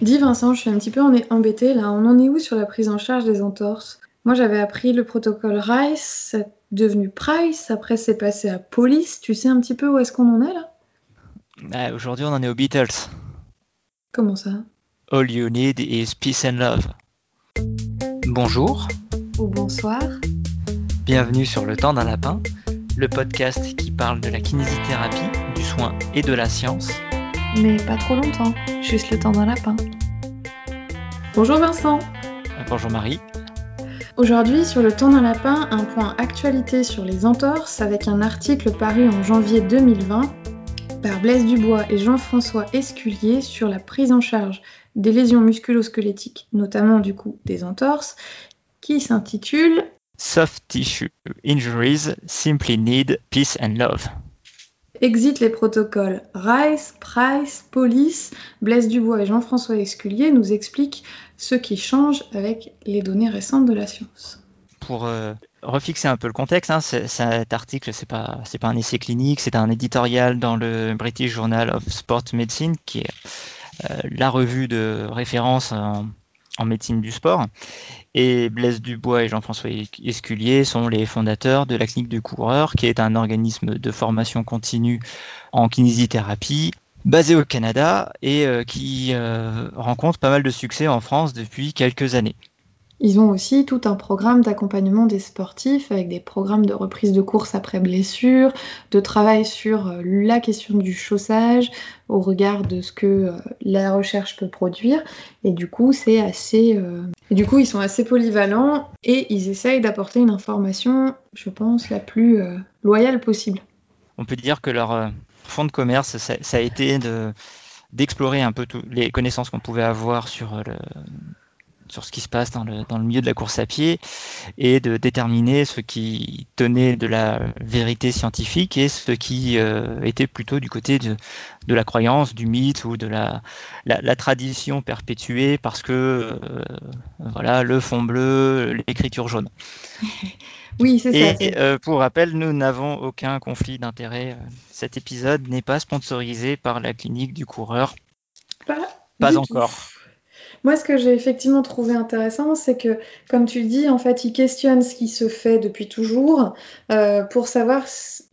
Dis Vincent, je suis un petit peu embêtée là. On en est où sur la prise en charge des entorses? Moi j'avais appris le protocole RICE, c'est devenu Price, après c'est passé à Police. Tu sais un petit peu où est-ce qu'on en est là? Bah, Aujourd'hui on en est aux Beatles. Comment ça? All you need is peace and love. Bonjour. Ou bonsoir. Bienvenue sur Le Temps d'un Lapin, le podcast qui parle de la kinésithérapie, du soin et de la science mais pas trop longtemps, juste le temps d'un lapin. Bonjour Vincent. Bonjour Marie. Aujourd'hui, sur le temps d'un lapin, un point actualité sur les entorses avec un article paru en janvier 2020 par Blaise Dubois et Jean-François Esculier sur la prise en charge des lésions musculo-squelettiques, notamment du coup des entorses, qui s'intitule Soft Tissue Injuries Simply Need Peace and Love. Exit les protocoles Rice, Price, Police, Blaise Dubois et Jean-François Esculier nous expliquent ce qui change avec les données récentes de la science. Pour euh, refixer un peu le contexte, hein, cet article, c'est pas pas un essai clinique, c'est un éditorial dans le British Journal of Sport Medicine, qui est euh, la revue de référence en, en médecine du sport. Et Blaise Dubois et Jean-François Esculier sont les fondateurs de la Clinique du Coureur, qui est un organisme de formation continue en kinésithérapie basé au Canada et euh, qui euh, rencontre pas mal de succès en France depuis quelques années. Ils ont aussi tout un programme d'accompagnement des sportifs avec des programmes de reprise de course après blessure, de travail sur euh, la question du chaussage au regard de ce que euh, la recherche peut produire. Et du coup, c'est assez. Euh, du coup, ils sont assez polyvalents et ils essayent d'apporter une information, je pense, la plus loyale possible. On peut dire que leur fond de commerce, ça, a été de d'explorer un peu toutes les connaissances qu'on pouvait avoir sur le, sur ce qui se passe dans le, dans le milieu de la course à pied et de déterminer ce qui tenait de la vérité scientifique et ce qui euh, était plutôt du côté de, de, la croyance, du mythe ou de la, la, tradition perpétuée parce que euh, voilà le fond bleu, l'écriture jaune. Oui, c'est ça. Et euh, pour rappel, nous n'avons aucun conflit d'intérêt. Cet épisode n'est pas sponsorisé par la clinique du coureur. Pas, pas encore. Moi, ce que j'ai effectivement trouvé intéressant, c'est que, comme tu dis, en fait, il questionne ce qui se fait depuis toujours euh, pour savoir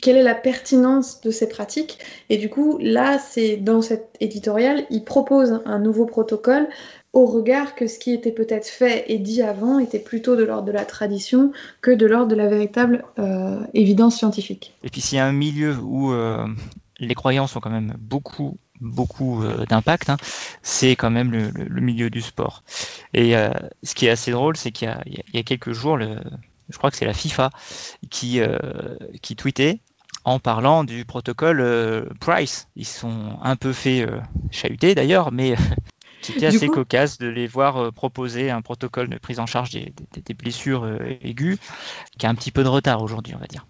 quelle est la pertinence de ces pratiques. Et du coup, là, c'est dans cet éditorial, il propose un nouveau protocole au regard que ce qui était peut-être fait et dit avant était plutôt de l'ordre de la tradition que de l'ordre de la véritable euh, évidence scientifique. Et puis s'il y a un milieu où euh, les croyances ont quand même beaucoup beaucoup euh, d'impact, hein, c'est quand même le, milieu du sport. Et euh, ce qui est assez drôle, c'est qu'il y, a quelques jours, le, je crois que c'est la FIFA qui, euh, qui tweetait en parlant du protocole Price. Ils sont un peu fait chahuter d'ailleurs, mais c'était assez cocasse de les voir proposer un protocole de prise en charge des, des blessures aiguës qui a un petit peu de retard aujourd'hui, on va dire.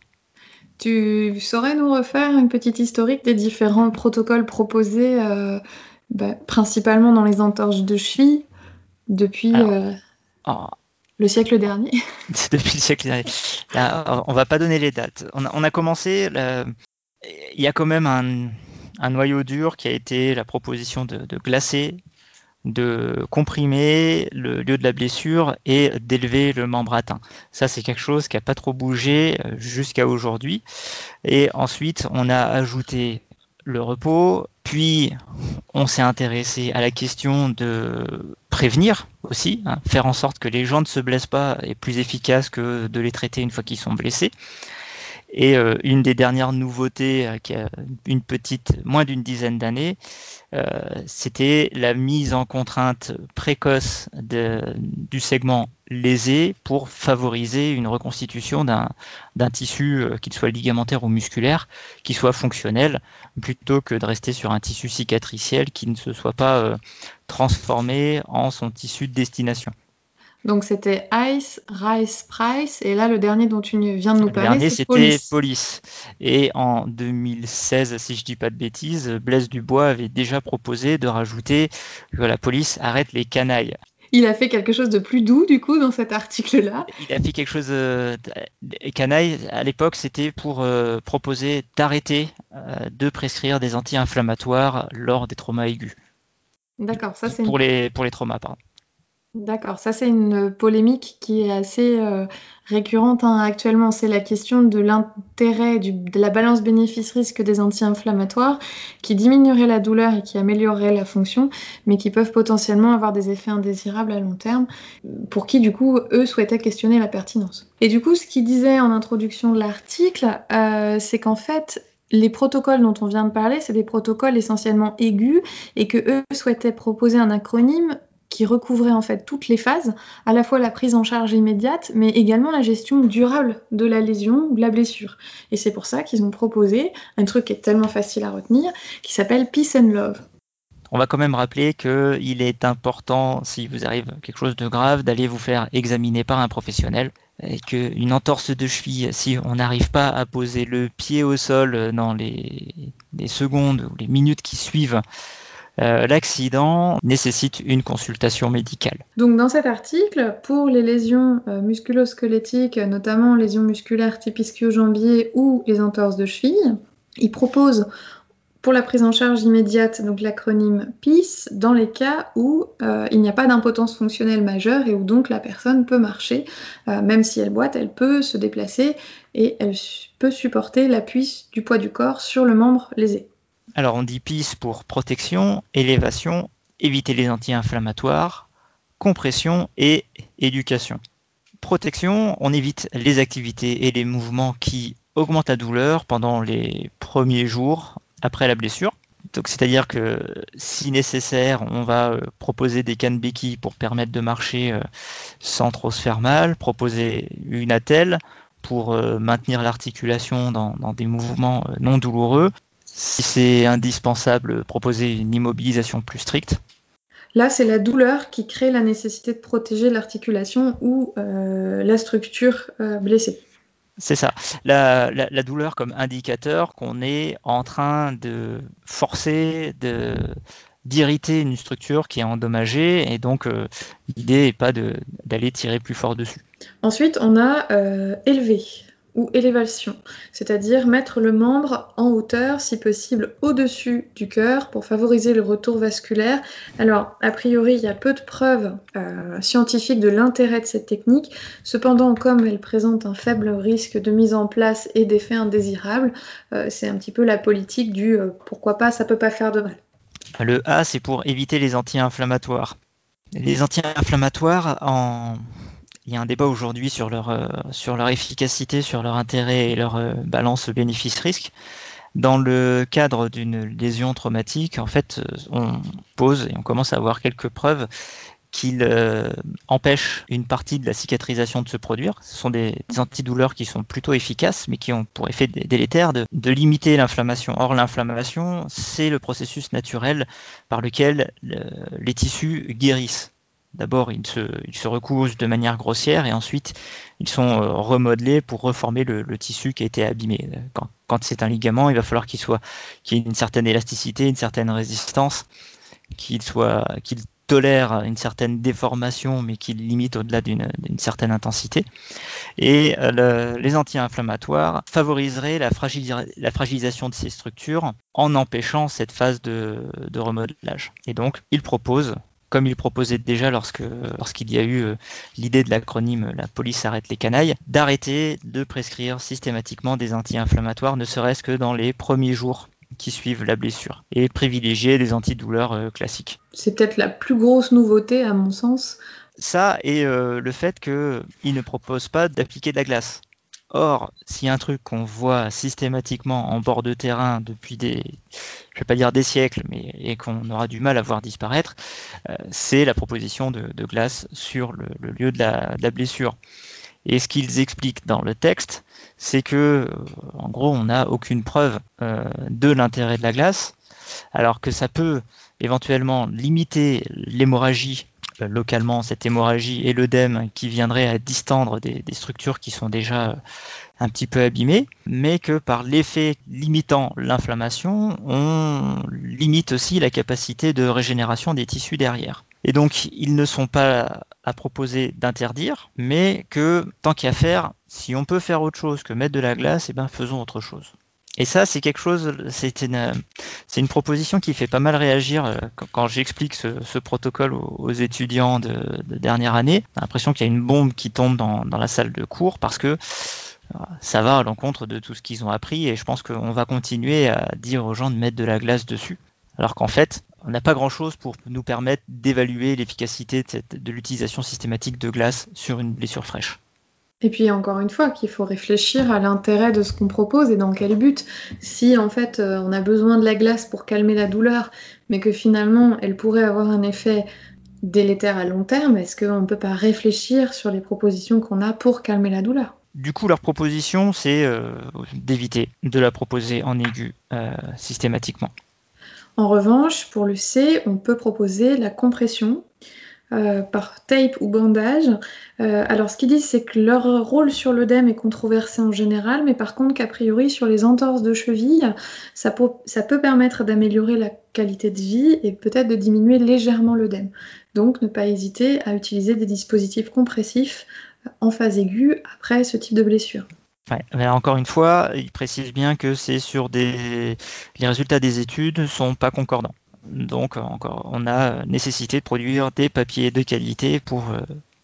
Tu saurais nous refaire une petite historique des différents protocoles proposés, euh, bah, principalement dans les entorses de cheville, depuis euh, le siècle dernier? Depuis le siècle dernier. Là, on va pas donner les dates. On a, commencé, il y a quand même un, noyau dur qui a été la proposition de, de glacer de comprimer le lieu de la blessure et d'élever le membre atteint. Ça, c'est quelque chose qui n'a pas trop bougé euh, jusqu'à aujourd'hui. Et ensuite, on a ajouté le repos, puis on s'est intéressé à la question de prévenir aussi, hein, faire en sorte que les gens ne se blessent pas est plus efficace que de les traiter une fois qu'ils sont blessés. Et euh, une des dernières nouveautés euh, qui a une petite, moins d'une dizaine d'années, euh, c'était la mise en contrainte précoce du segment lésé pour favoriser une reconstitution d'un tissu, qu'il soit ligamentaire ou musculaire, qui soit fonctionnel, plutôt que de rester sur un tissu cicatriciel qui ne se soit pas transformé en son tissu de destination. Donc c'était Ice, Rice, Price, et là le dernier dont tu viens de nous parler, le dernier c'était Police. Et en 2016, si je dis pas de bêtises, Blaise Dubois avait déjà proposé de rajouter que la police arrête les canailles. Il a fait quelque chose de plus doux du coup dans cet article-là. Il a fait quelque chose. Euh, canailles à l'époque, c'était pour euh, proposer d'arrêter euh, de prescrire des anti-inflammatoires lors des traumas aigus. D'accord, ça c'est pour les pour les traumas, pardon. D'accord, ça c'est une polémique qui est assez euh, récurrente hein, actuellement. C'est la question de l'intérêt de la balance bénéfice-risque des anti-inflammatoires qui diminuerait la douleur et qui améliorerait la fonction, mais qui peuvent potentiellement avoir des effets indésirables à long terme, pour qui du coup eux souhaitaient questionner la pertinence. Et du coup, ce qu'ils disait en introduction de l'article, euh, c'est qu'en fait, les protocoles dont on vient de parler, c'est des protocoles essentiellement aigus et que eux souhaitaient proposer un acronyme qui recouvrait en fait toutes les phases, à la fois la prise en charge immédiate, mais également la gestion durable de la lésion ou de la blessure. Et c'est pour ça qu'ils ont proposé un truc qui est tellement facile à retenir, qui s'appelle Peace and Love. On va quand même rappeler qu'il est important, si vous arrive quelque chose de grave, d'aller vous faire examiner par un professionnel. Et qu'une entorse de cheville, si on n'arrive pas à poser le pied au sol dans les, les secondes ou les minutes qui suivent euh, l'accident nécessite une consultation médicale. Donc dans cet article, pour les lésions euh, musculo-squelettiques, notamment lésions musculaires type ischio-jambier ou les entorses de cheville, il propose pour la prise en charge immédiate, donc l'acronyme PIS, dans les cas où euh, il n'y a pas d'impotence fonctionnelle majeure et où donc la personne peut marcher, même si elle boite, elle peut se déplacer et elle peut supporter l'appui du poids du corps sur le membre lésé. Alors on dit PIS pour protection, élévation, éviter les anti-inflammatoires, compression et éducation. Protection, on évite les activités et les mouvements qui augmentent la douleur pendant les premiers jours après la blessure. Donc c'est-à-dire que si nécessaire, on va euh, proposer des cannes béquilles pour permettre de marcher euh, sans trop se faire mal, proposer une attelle pour euh, maintenir l'articulation dans, des mouvements non douloureux, si c'est indispensable, proposer une immobilisation plus stricte. Là, c'est la douleur qui crée la nécessité de protéger l'articulation ou euh, la structure euh, blessée. C'est ça. La, douleur comme indicateur qu'on est en train de forcer, de d'irriter une structure qui est endommagée et donc euh, l'idée n'est pas d'aller tirer plus fort dessus. Ensuite, on a élevé ou élévation, c'est-à-dire mettre le membre en hauteur, si possible au-dessus du cœur pour favoriser le retour vasculaire. Alors, a priori, il y a peu de preuves euh, scientifiques de l'intérêt de cette technique. Cependant, comme elle présente un faible risque de mise en place et d'effets indésirables, euh, c'est un petit peu la politique du euh, pourquoi pas, ça peut pas faire de mal. Le A, c'est pour éviter les anti-inflammatoires. Les anti-inflammatoires, en il y a un débat aujourd'hui sur leur, euh, efficacité, sur leur intérêt et leur euh, balance bénéfice-risque. Dans le cadre d'une lésion traumatique, en fait, euh, on pose et on commence à avoir quelques preuves qu'ils empêchent une partie de la cicatrisation de se produire. Ce sont des, antidouleurs qui sont plutôt efficaces, mais qui ont pour effet délétère de limiter l'inflammation. Or, l'inflammation, c'est le processus naturel par lequel les tissus guérissent. D'abord, ils se, ils se, recousent de manière grossière et ensuite, ils sont euh, remodelés pour reformer le, tissu qui a été abîmé. Quand, c'est un ligament, il va falloir qu'il soit, qu'il ait une certaine élasticité, une certaine résistance, qu'il soit, qu'il tolère une certaine déformation, mais qu'il limite au-delà d'une certaine intensité. Et euh, les anti-inflammatoires favoriseraient la, fragilisation de ces structures en empêchant cette phase de remodelage. Et donc, ils proposent comme il proposait déjà lorsque lorsqu'il y a eu euh, l'idée de l'acronyme La police arrête les canailles, d'arrêter de prescrire systématiquement des anti-inflammatoires, ne serait-ce que dans les premiers jours qui suivent la blessure, et privilégier des antidouleurs euh, classiques. C'est peut-être la plus grosse nouveauté à mon sens. Ça et euh, le fait qu'il ne propose pas d'appliquer de la glace. Or, a un truc qu'on voit systématiquement en bord de terrain depuis des, je vais pas dire des siècles, mais et qu'on aura du mal à voir disparaître, euh, c'est la proposition de, glace sur le, lieu de la, blessure. Et ce qu'ils expliquent dans le texte, c'est que, euh, en gros, on n'a aucune preuve euh, de l'intérêt de la glace, alors que ça peut éventuellement limiter l'hémorragie localement cette hémorragie et l'œdème qui viendrait à distendre des, structures qui sont déjà euh, un petit peu abîmées, mais que par l'effet limitant l'inflammation, on limite aussi la capacité de régénération des tissus derrière. Et donc, ils ne sont pas à proposer d'interdire, mais que tant qu'à faire, si on peut faire autre chose que mettre de la glace, eh ben faisons autre chose. Et ça, c'est quelque chose, c'est une, proposition qui fait pas mal réagir euh, quand, j'explique ce, protocole aux, étudiants de, dernière année. J'ai l'impression qu'il y a une bombe qui tombe dans, la salle de cours parce que euh, ça va à l'encontre de tout ce qu'ils ont appris et je pense qu'on va continuer à dire aux gens de mettre de la glace dessus. Alors qu'en fait, on n'a pas grand-chose pour nous permettre d'évaluer l'efficacité de l'utilisation systématique de glace sur une blessure fraîche. Et puis encore une fois, qu'il faut réfléchir à l'intérêt de ce qu'on propose et dans quel but. Si en fait euh, on a besoin de la glace pour calmer la douleur, mais que finalement elle pourrait avoir un effet délétère à long terme, est-ce qu'on ne peut pas réfléchir sur les propositions qu'on a pour calmer la douleur? Du coup, leur proposition, c'est euh, d'éviter de la proposer en aigu euh, systématiquement. En revanche, pour le C, on peut proposer la compression euh, par tape ou bandage. Euh, alors ce qu'ils disent c'est que leur rôle sur l'œdème est controversé en général, mais par contre qu'a priori sur les entorses de cheville, ça peut, permettre d'améliorer la qualité de vie et peut-être de diminuer légèrement l'œdème. Donc ne pas hésiter à utiliser des dispositifs compressifs en phase aiguë après ce type de blessure. encore une fois, ils précisent bien que c'est sur des les résultats des études ne sont pas concordants. Donc encore, on a nécessité de produire des papiers de qualité pour euh,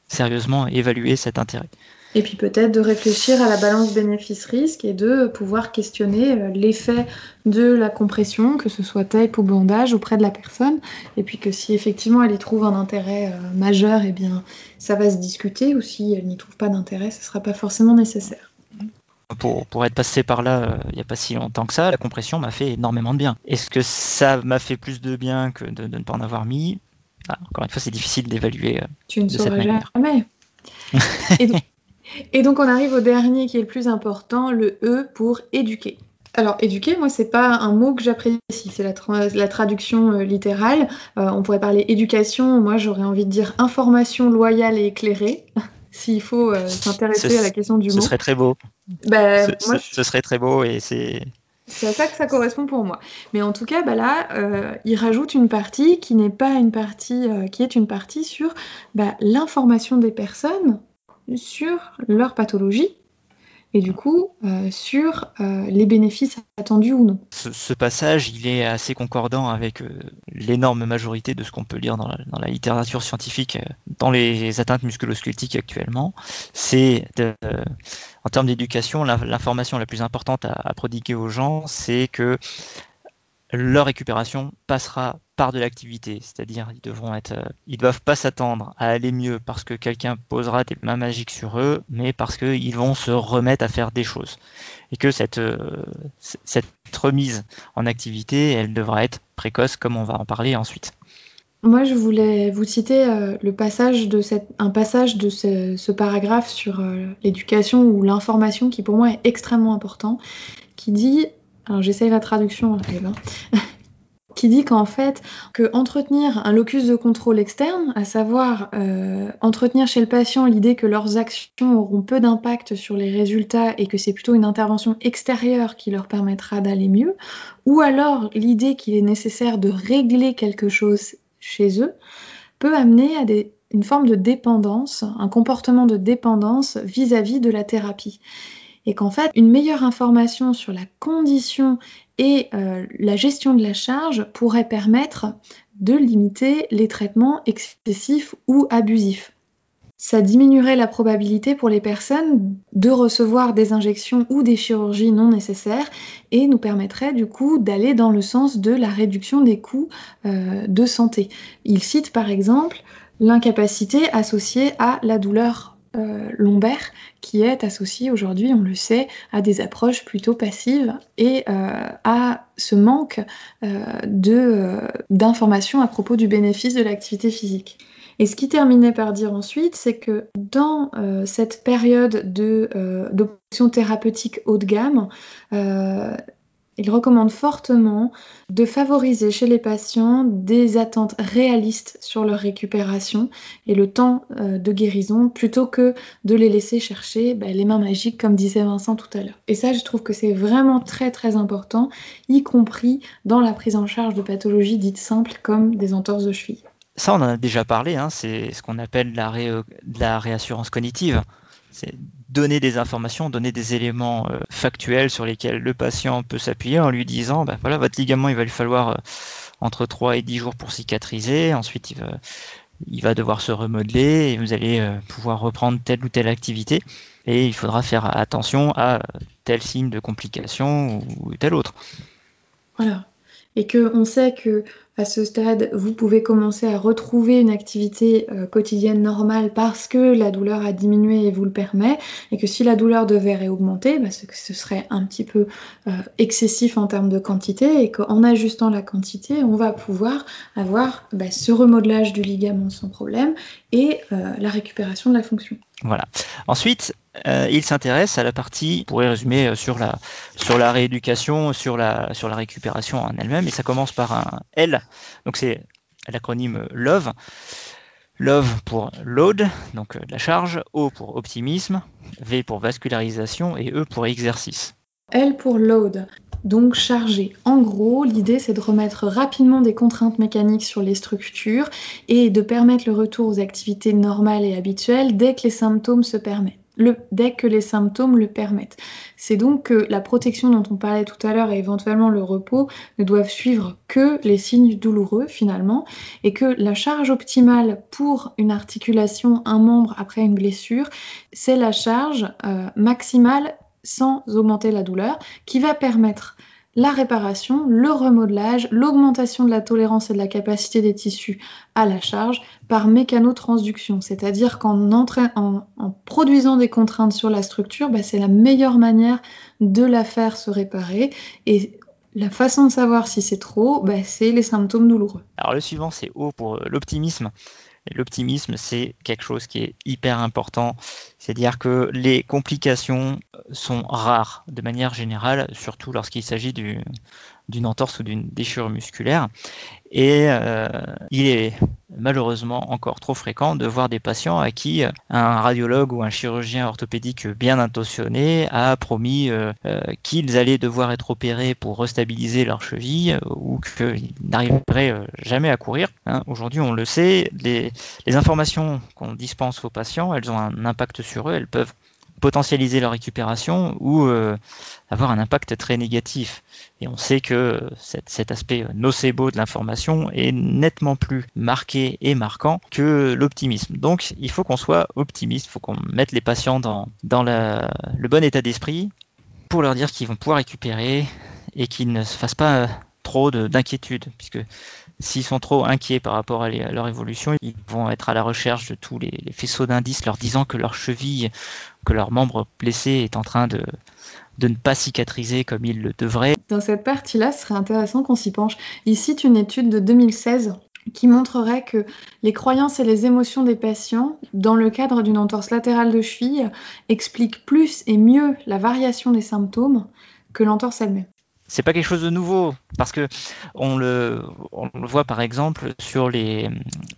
sérieusement évaluer cet intérêt. Et puis peut-être de réfléchir à la balance bénéfice-risque et de pouvoir questionner euh, l'effet de la compression, que ce soit tape ou bandage, auprès de la personne. Et puis que si effectivement elle y trouve un intérêt euh, majeur, eh bien ça va se discuter, ou si elle n'y trouve pas d'intérêt, ce ne sera pas forcément nécessaire pour, être passé par là euh, il n'y a pas si longtemps que ça, la compression m'a fait énormément de bien. Est-ce que ça m'a fait plus de bien que de, ne pas en avoir mis? Ah, Encore une fois, c'est difficile d'évaluer. Euh, tu ne sauras jamais. et, donc, on arrive au dernier qui est le plus important, le E pour éduquer. Alors, éduquer, moi, c'est pas un mot que j'apprécie, c'est la, traduction euh, littérale. on pourrait parler éducation, moi, j'aurais envie de dire information loyale et éclairée s'il faut euh, s'intéresser à la question du mot. Ce serait très beau. Bah, ce, serait très beau et c'est. C'est à ça que ça correspond pour moi. Mais en tout cas, bah là, euh, il rajoute une partie qui n'est pas une partie, euh, qui est une partie sur bah, l'information des personnes sur leur pathologie et du coup euh, sur euh, les bénéfices attendus ou non. Ce, passage, il est assez concordant avec euh, l'énorme majorité de ce qu'on peut lire dans la, littérature scientifique dans les atteintes musculosquelettiques actuellement. C'est en termes d'éducation, l'information la plus importante à, à prodiguer aux gens, c'est que leur récupération passera par de l'activité, c'est-à-dire ils devront être, euh, ils doivent pas s'attendre à aller mieux parce que quelqu'un posera des mains magiques sur eux, mais parce qu'ils vont se remettre à faire des choses et que cette euh, cette remise en activité, elle devra être précoce, comme on va en parler ensuite. Moi, je voulais vous citer euh, le passage de cette, un passage de ce, paragraphe sur l'éducation ou l'information qui pour moi est extrêmement important, qui dit alors j'essaye la traduction, hein. qui dit qu'en fait, que entretenir un locus de contrôle externe, à savoir euh, entretenir chez le patient l'idée que leurs actions auront peu d'impact sur les résultats et que c'est plutôt une intervention extérieure qui leur permettra d'aller mieux, ou alors l'idée qu'il est nécessaire de régler quelque chose chez eux, peut amener à une forme de dépendance, un comportement de dépendance vis à -vis de la thérapie et qu'en fait, une meilleure information sur la condition et euh, la gestion de la charge pourrait permettre de limiter les traitements excessifs ou abusifs. Ça diminuerait la probabilité pour les personnes de recevoir des injections ou des chirurgies non nécessaires et nous permettrait du coup d'aller dans le sens de la réduction des coûts euh, de santé. Il cite par exemple l'incapacité associée à la douleur euh, lombaire qui est associé aujourd'hui, on le sait, à des approches plutôt passives et euh, à ce manque euh, d'informations à propos du bénéfice de l'activité physique. Et ce qui terminait par dire ensuite, c'est que dans cette période d'options thérapeutiques haut de gamme, il recommande fortement de favoriser chez les patients des attentes réalistes sur leur récupération et le temps euh, de guérison plutôt que de les laisser chercher bah, les mains magiques comme disait Vincent tout à l'heure. Et ça, je trouve que c'est vraiment très très important, y compris dans la prise en charge de pathologies dites simples comme des entorses de cheville. Ça, on en a déjà parlé, hein, c'est ce qu'on appelle la, la réassurance cognitive. C'est donner des informations, donner des éléments euh, factuels sur lesquels le patient peut s'appuyer en lui disant, bah, voilà, votre ligament, il va lui falloir euh, entre 3 et 10 jours pour cicatriser, ensuite il va, devoir se remodeler et vous allez euh, pouvoir reprendre telle ou telle activité et il faudra faire attention à tel signe de complication ou tel autre. Voilà. Et que on sait que à ce stade, vous pouvez commencer à retrouver une activité euh, quotidienne normale parce que la douleur a diminué et vous le permet, et que si la douleur devait réaugmenter, bah, ce, serait un petit peu euh, excessif en termes de quantité, et qu'en ajustant la quantité, on va pouvoir avoir bah, ce remodelage du ligament sans problème et euh, la récupération de la fonction. Voilà. Ensuite, euh, il s'intéresse à la partie, pourrait résumer euh, sur la, rééducation, sur la, sur la récupération en elle-même, et ça commence par un L, donc c'est l'acronyme LOVE. LOVE pour load, donc euh, la charge, O pour optimisme, V pour vascularisation et E pour exercice. L pour load, donc chargé. En gros, l'idée c'est de remettre rapidement des contraintes mécaniques sur les structures et de permettre le retour aux activités normales et habituelles dès que les symptômes se permettent dès que les symptômes le permettent. C'est donc que la protection dont on parlait tout à l'heure et éventuellement le repos ne doivent suivre que les signes douloureux finalement et que la charge optimale pour une articulation, un membre après une blessure, c'est la charge euh, maximale sans augmenter la douleur qui va permettre la réparation, le remodelage, l'augmentation de la tolérance et de la capacité des tissus à la charge par mécanotransduction, c'est-à-dire qu'en en, produisant des contraintes sur la structure, bah, c'est la meilleure manière de la faire se réparer et la façon de savoir si c'est trop, bah, c'est les symptômes douloureux. Alors le suivant, c'est O pour euh, l'optimisme. L'optimisme, c'est quelque chose qui est hyper important. C'est-à-dire que les complications sont rares de manière générale, surtout lorsqu'il s'agit d'une entorse ou d'une déchirure musculaire. Et euh, il est malheureusement encore trop fréquent de voir des patients à qui un radiologue ou un chirurgien orthopédique bien intentionné a promis euh, euh, qu'ils allaient devoir être opérés pour restabiliser leur cheville ou qu'ils n'arriveraient jamais à courir. Hein. Aujourd'hui, on le sait, les informations qu'on dispense aux patients, elles ont un impact sur eux, elles peuvent potentialiser leur récupération ou euh, avoir un impact très négatif. Et on sait que cet, aspect nocebo de l'information est nettement plus marqué et marquant que l'optimisme. Donc il faut qu'on soit optimiste, il faut qu'on mette les patients dans, le bon état d'esprit pour leur dire qu'ils vont pouvoir récupérer et qu'ils ne se fassent pas trop d'inquiétude, puisque s'ils sont trop inquiets par rapport à, leur évolution, ils vont être à la recherche de tous les, faisceaux d'indices leur disant que leur cheville, que leur membre blessé est en train de, ne pas cicatriser comme il le devrait. Dans cette partie-là, ce serait intéressant qu'on s'y penche. Il cite une étude de 2016 qui montrerait que les croyances et les émotions des patients, dans le cadre d'une entorse latérale de cheville, expliquent plus et mieux la variation des symptômes que l'entorse elle-même c'est pas quelque chose de nouveau parce que on le, voit par exemple sur les,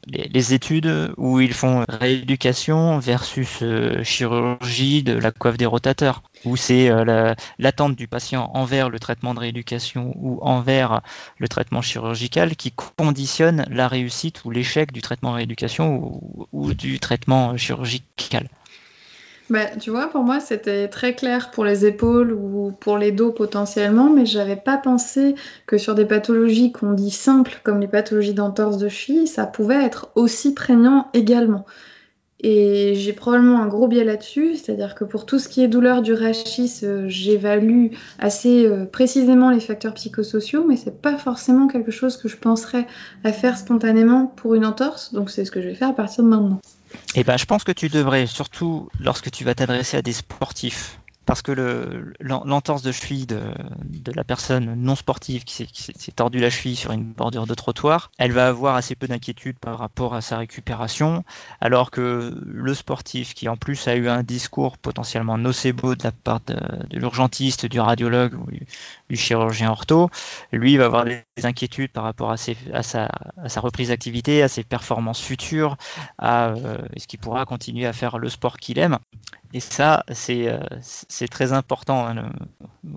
les, études où ils font rééducation versus euh, chirurgie de la coiffe des rotateurs où c'est euh, l'attente du patient envers le traitement de rééducation ou envers le traitement chirurgical qui conditionne la réussite ou l'échec du traitement rééducation ou, ou du traitement chirurgical. Bah, tu vois, pour moi, c'était très clair pour les épaules ou pour les dos potentiellement, mais j'avais pas pensé que sur des pathologies qu'on dit simples, comme les pathologies d'entorse de cheville, ça pouvait être aussi prégnant également. Et j'ai probablement un gros biais là-dessus, c'est-à-dire que pour tout ce qui est douleur du rachis, euh, j'évalue assez euh, précisément les facteurs psychosociaux, mais c'est pas forcément quelque chose que je penserais à faire spontanément pour une entorse, donc c'est ce que je vais faire à partir de maintenant. Eh ben, je pense que tu devrais, surtout lorsque tu vas t'adresser à des sportifs, parce que l'entorse de cheville de, la personne non sportive qui s'est tordu la cheville sur une bordure de trottoir, elle va avoir assez peu d'inquiétude par rapport à sa récupération, alors que le sportif qui en plus a eu un discours potentiellement nocebo de la part de, l'urgentiste, du radiologue ou du, chirurgien ortho, lui va avoir des inquiétudes par rapport à, sa, reprise d'activité, à ses performances futures, à euh, est-ce qu'il pourra continuer à faire le sport qu'il aime. Et ça, c'est euh, très important. Hein,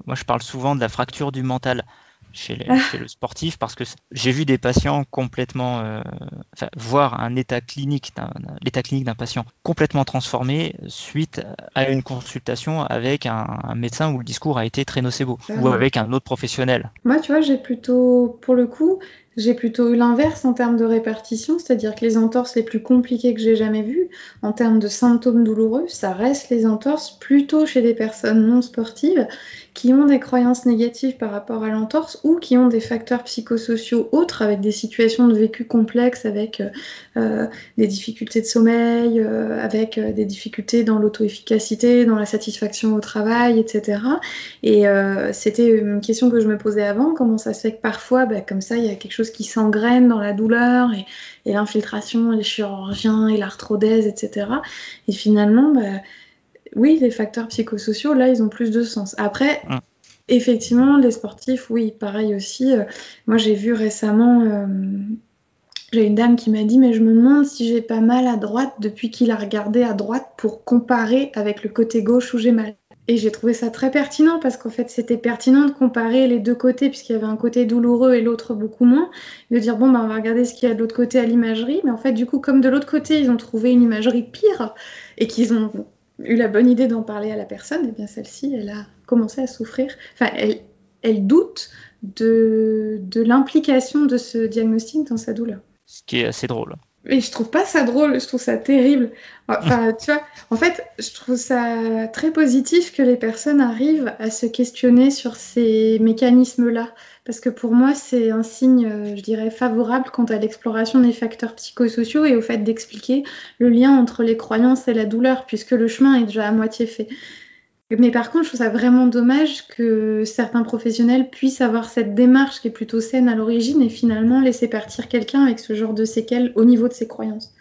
moi, je parle souvent de la fracture du mental chez, le sportif parce que j'ai vu des patients complètement, euh, voir un état clinique, l'état clinique d'un patient complètement transformé suite à une consultation avec un, médecin où le discours a été très nocebo ou avec un autre professionnel. Moi, tu vois, j'ai plutôt, pour le coup, j'ai plutôt eu l'inverse en termes de répartition, c'est-à-dire que les entorses les plus compliquées que j'ai jamais vues, en termes de symptômes douloureux, ça reste les entorses plutôt chez des personnes non sportives qui ont des croyances négatives par rapport à l'entorse ou qui ont des facteurs psychosociaux autres avec des situations de vécu complexes, avec euh, des difficultés de sommeil, euh, avec des difficultés dans l'auto-efficacité, dans la satisfaction au travail, etc. Et c'était une question que je me posais avant, comment ça se fait que parfois, bah, comme ça, il y a quelque chose qui s'engraine dans la douleur et, l'infiltration, les chirurgiens et l'arthrodèse, etc. Et finalement, bah, oui, les facteurs psychosociaux, là, ils ont plus de sens. Après, mm. effectivement, les sportifs, oui, pareil aussi. Euh, moi, j'ai vu récemment, euh, j'ai une dame qui m'a dit, mais je me demande si j'ai pas mal à droite depuis qu'il a regardé à droite pour comparer avec le côté gauche où j'ai mal. Et j'ai trouvé ça très pertinent parce qu'en fait, c'était pertinent de comparer les deux côtés puisqu'il y avait un côté douloureux et l'autre beaucoup moins. De dire, bon, ben, on va regarder ce qu'il y a de l'autre côté à l'imagerie. Mais en fait, du coup, comme de l'autre côté, ils ont trouvé une imagerie pire et qu'ils ont eu la bonne idée d'en parler à la personne, et eh bien celle-ci, elle a commencé à souffrir. Enfin, elle, elle doute de, de l'implication de ce diagnostic dans sa douleur. Ce qui est assez drôle. Et je trouve pas ça drôle, je trouve ça terrible. Enfin, tu vois, en fait, je trouve ça très positif que les personnes arrivent à se questionner sur ces mécanismes-là. Parce que pour moi, c'est un signe, euh, je dirais, favorable quant à l'exploration des facteurs psychosociaux et au fait d'expliquer le lien entre les croyances et la douleur, puisque le chemin est déjà à moitié fait. Mais par contre, je trouve ça vraiment dommage que certains professionnels puissent avoir cette démarche qui est plutôt saine à l'origine et finalement laisser partir quelqu'un avec ce genre de séquelles au niveau de ses croyances.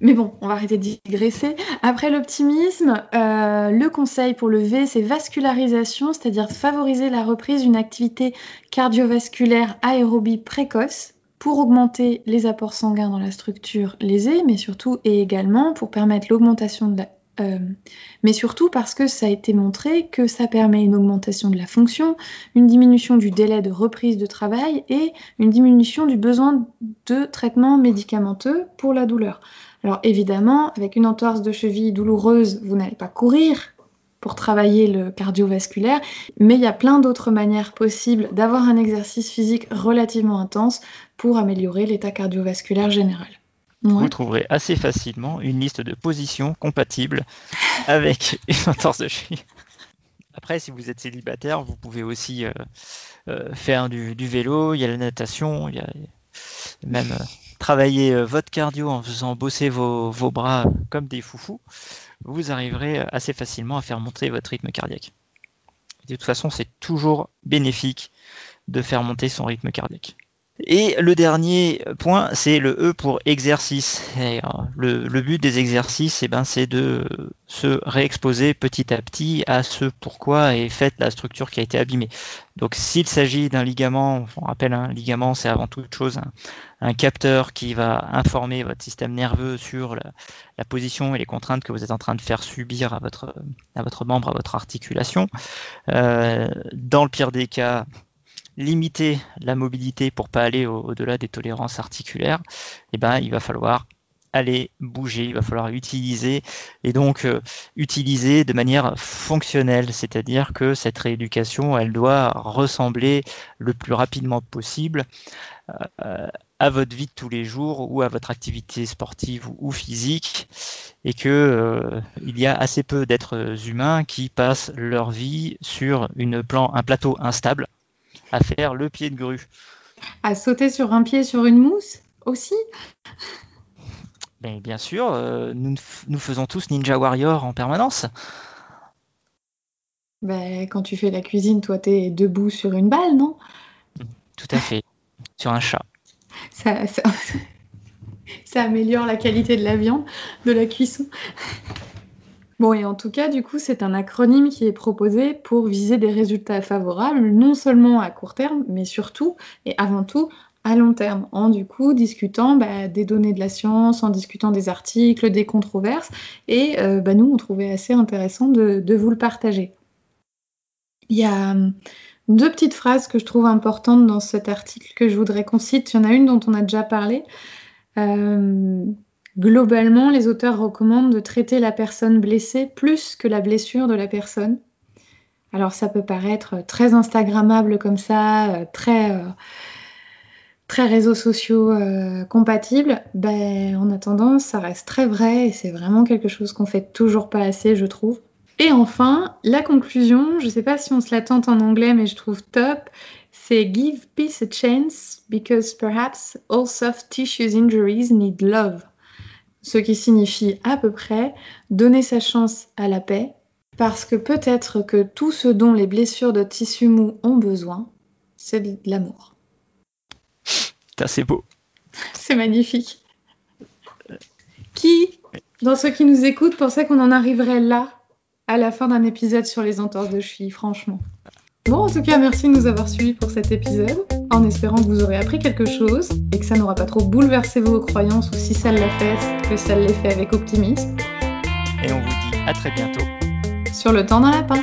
Mais bon, on va arrêter de digresser. Après l'optimisme, euh, le conseil pour le V, c'est vascularisation, c'est-à-dire favoriser la reprise d'une activité cardiovasculaire aérobie précoce pour augmenter les apports sanguins dans la structure lésée, mais surtout et également pour permettre l'augmentation de la euh, mais surtout parce que ça a été montré que ça permet une augmentation de la fonction, une diminution du délai de reprise de travail et une diminution du besoin de traitement médicamenteux pour la douleur. Alors évidemment, avec une entorse de cheville douloureuse, vous n'allez pas courir pour travailler le cardiovasculaire, mais il y a plein d'autres manières possibles d'avoir un exercice physique relativement intense pour améliorer l'état cardiovasculaire général vous trouverez assez facilement une liste de positions compatibles avec une entorse de cheville. Après, si vous êtes célibataire, vous pouvez aussi euh, euh, faire du, vélo, il y a la natation, il y a même euh, travailler votre cardio en faisant bosser vos, vos, bras comme des foufous. Vous arriverez assez facilement à faire monter votre rythme cardiaque. De toute façon, c'est toujours bénéfique de faire monter son rythme cardiaque. Et le dernier point, c'est le E pour exercice. Euh, le, but des exercices, eh ben, c'est de se réexposer petit à petit à ce pourquoi est faite la structure qui a été abîmée. Donc s'il s'agit d'un ligament, on rappelle, un ligament, c'est avant toute chose un, capteur qui va informer votre système nerveux sur la, position et les contraintes que vous êtes en train de faire subir à votre, à votre membre, à votre articulation. Euh, dans le pire des cas, limiter la mobilité pour pas aller au-delà des tolérances articulaires, eh ben, il va falloir aller bouger, il va falloir utiliser et donc euh, utiliser de manière fonctionnelle, c'est-à-dire que cette rééducation, elle doit ressembler le plus rapidement possible euh, à votre vie de tous les jours ou à votre activité sportive ou, physique et que euh, il y a assez peu d'êtres humains qui passent leur vie sur un plateau instable à faire le pied de grue. À sauter sur un pied sur une mousse aussi? Ben, Bien sûr, euh, nous, nous, faisons tous Ninja Warrior en permanence. Ben, quand tu fais la cuisine, toi, tu es debout sur une balle, non? Tout à fait, sur un chat. Ça, ça, ça améliore la qualité de la viande, de la cuisson. Bon, et en tout cas, du coup, c'est un acronyme qui est proposé pour viser des résultats favorables, non seulement à court terme, mais surtout et avant tout à long terme, en du coup discutant bah, des données de la science, en discutant des articles, des controverses, et euh, bah, nous, on trouvait assez intéressant de, vous le partager. Il y a Deux petites phrases que je trouve importantes dans cet article que je voudrais qu'on cite. Il y en a une dont on a déjà parlé. Euh, globalement, les auteurs recommandent de traiter la personne blessée plus que la blessure de la personne. Alors ça peut paraître très instagrammable comme ça, euh, très, euh, très réseaux sociaux euh, compatibles. Ben, en attendant, ça reste très vrai et c'est vraiment quelque chose qu'on fait toujours pas assez, je trouve. Et enfin, la conclusion, je sais pas si on se la tente en anglais, mais je trouve top, c'est Give peace a chance because perhaps all soft tissues injuries need love. Ce qui signifie à peu près donner sa chance à la paix parce que peut-être que tout ce dont les blessures de tissu mou ont besoin, c'est de l'amour. C'est beau. C'est magnifique. Qui, dans ceux qui nous écoutent, pensait qu'on en arriverait là, à la fin d'un épisode sur les entorses de cheville, franchement? Bon, en tout cas, merci de nous avoir suivis pour cet épisode, en espérant que vous aurez appris quelque chose et que ça n'aura pas trop bouleversé vos croyances ou si ça l'a fait, que ça l'ait fait avec optimisme. Et on vous dit à très bientôt sur le temps d'un lapin.